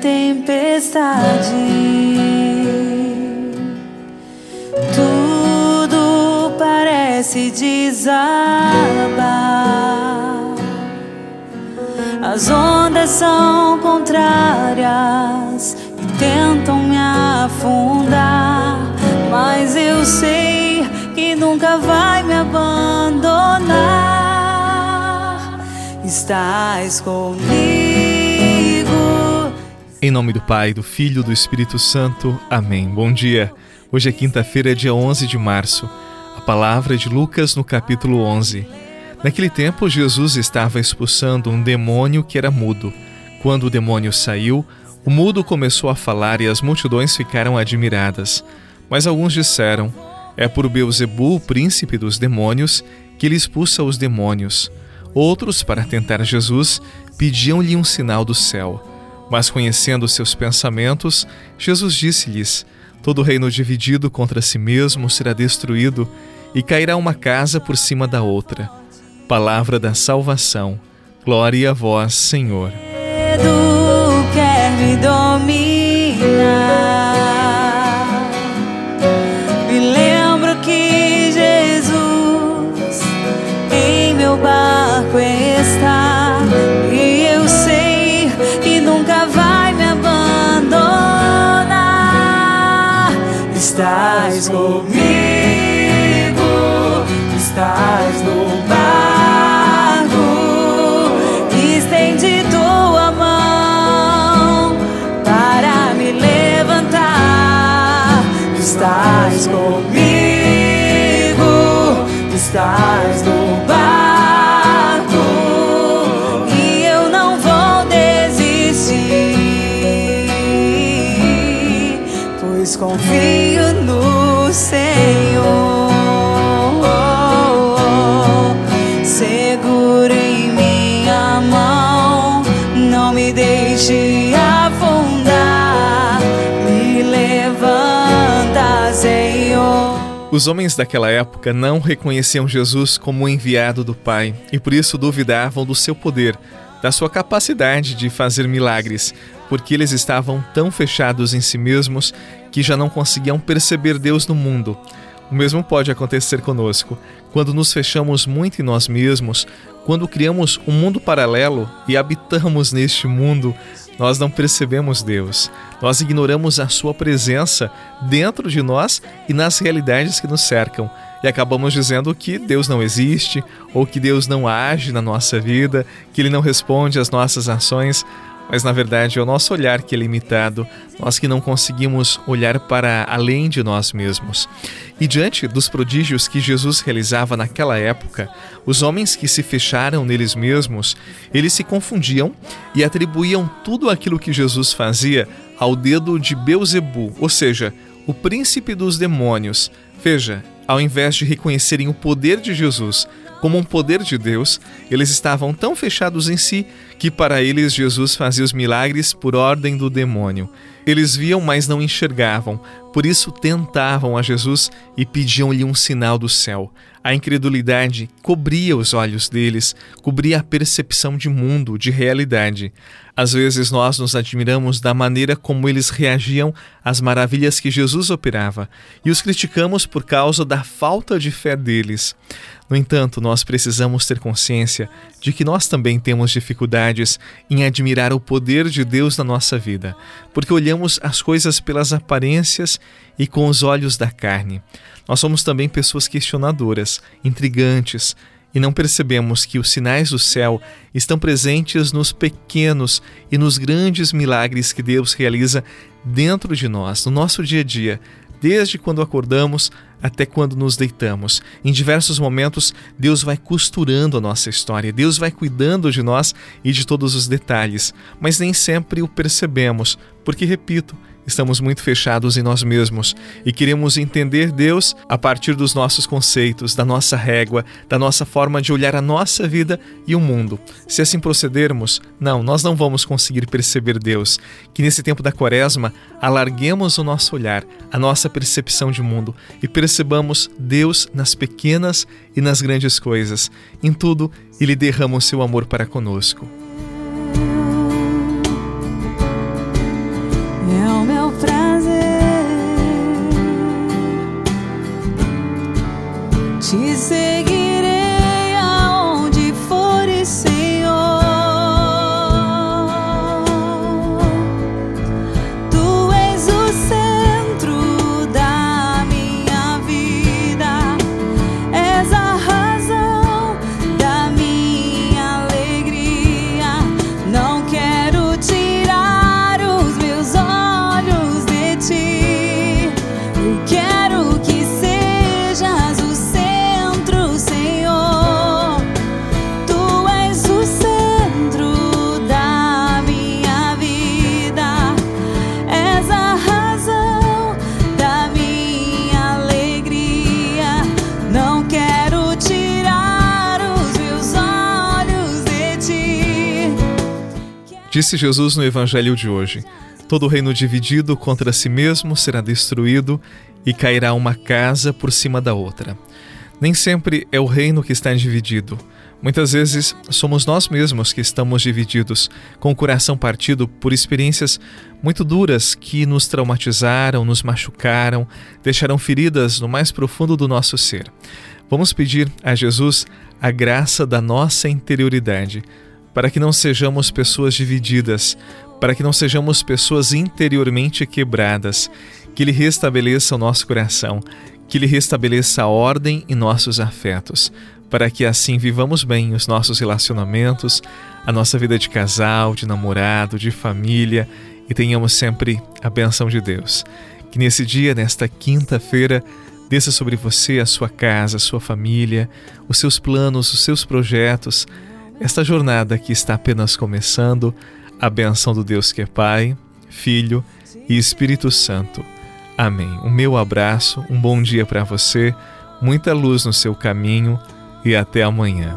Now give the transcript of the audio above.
tempestade. Tudo parece desabar. As ondas são contrárias e tentam me afundar, mas eu sei que nunca vai me abandonar. Estás comigo. Em nome do Pai, do Filho e do Espírito Santo. Amém. Bom dia. Hoje é quinta-feira, dia 11 de março. A palavra é de Lucas no capítulo 11. Naquele tempo, Jesus estava expulsando um demônio que era mudo. Quando o demônio saiu, o mudo começou a falar e as multidões ficaram admiradas. Mas alguns disseram: É por Beuzebu, o príncipe dos demônios, que ele expulsa os demônios. Outros, para tentar Jesus, pediam-lhe um sinal do céu. Mas conhecendo seus pensamentos, Jesus disse-lhes: Todo reino dividido contra si mesmo será destruído, e cairá uma casa por cima da outra. Palavra da salvação. Glória a vós, Senhor. Quer me dominar. Estás comigo, estás no barco, estende tua mão para me levantar. Estás comigo, estás no barco confio. Segura em minha mão, não me deixe afundar, me levanta, Senhor. Os homens daquela época não reconheciam Jesus como o enviado do Pai e por isso duvidavam do seu poder, da sua capacidade de fazer milagres, porque eles estavam tão fechados em si mesmos que já não conseguiam perceber Deus no mundo. O mesmo pode acontecer conosco. Quando nos fechamos muito em nós mesmos, quando criamos um mundo paralelo e habitamos neste mundo, nós não percebemos Deus. Nós ignoramos a Sua presença dentro de nós e nas realidades que nos cercam. E acabamos dizendo que Deus não existe, ou que Deus não age na nossa vida, que Ele não responde às nossas ações mas na verdade é o nosso olhar que é limitado, nós que não conseguimos olhar para além de nós mesmos. E diante dos prodígios que Jesus realizava naquela época, os homens que se fecharam neles mesmos, eles se confundiam e atribuíam tudo aquilo que Jesus fazia ao dedo de Beuzebu, ou seja, o príncipe dos demônios. Veja, ao invés de reconhecerem o poder de Jesus como um poder de Deus, eles estavam tão fechados em si que para eles Jesus fazia os milagres por ordem do demônio. Eles viam, mas não enxergavam, por isso tentavam a Jesus e pediam-lhe um sinal do céu. A incredulidade cobria os olhos deles, cobria a percepção de mundo, de realidade. Às vezes nós nos admiramos da maneira como eles reagiam às maravilhas que Jesus operava e os criticamos por causa da falta de fé deles. No entanto, nós precisamos ter consciência de que nós também temos dificuldades em admirar o poder de Deus na nossa vida, porque olhamos as coisas pelas aparências e com os olhos da carne. Nós somos também pessoas questionadoras, intrigantes, e não percebemos que os sinais do céu estão presentes nos pequenos e nos grandes milagres que Deus realiza dentro de nós, no nosso dia a dia, desde quando acordamos até quando nos deitamos. Em diversos momentos, Deus vai costurando a nossa história, Deus vai cuidando de nós e de todos os detalhes, mas nem sempre o percebemos, porque, repito, estamos muito fechados em nós mesmos e queremos entender Deus a partir dos nossos conceitos, da nossa régua, da nossa forma de olhar a nossa vida e o mundo. Se assim procedermos, não, nós não vamos conseguir perceber Deus. Que nesse tempo da quaresma, alarguemos o nosso olhar, a nossa percepção de mundo e percebamos Deus nas pequenas e nas grandes coisas. Em tudo, Ele derrama o seu amor para conosco. chegue Disse Jesus no Evangelho de hoje: Todo reino dividido contra si mesmo será destruído e cairá uma casa por cima da outra. Nem sempre é o reino que está dividido. Muitas vezes somos nós mesmos que estamos divididos, com o coração partido por experiências muito duras que nos traumatizaram, nos machucaram, deixaram feridas no mais profundo do nosso ser. Vamos pedir a Jesus a graça da nossa interioridade para que não sejamos pessoas divididas, para que não sejamos pessoas interiormente quebradas, que Ele restabeleça o nosso coração, que Ele restabeleça a ordem em nossos afetos, para que assim vivamos bem os nossos relacionamentos, a nossa vida de casal, de namorado, de família e tenhamos sempre a benção de Deus. Que nesse dia, nesta quinta-feira, desça sobre você, a sua casa, a sua família, os seus planos, os seus projetos, esta jornada que está apenas começando, a benção do Deus que é Pai, Filho e Espírito Santo. Amém. O meu abraço, um bom dia para você, muita luz no seu caminho e até amanhã.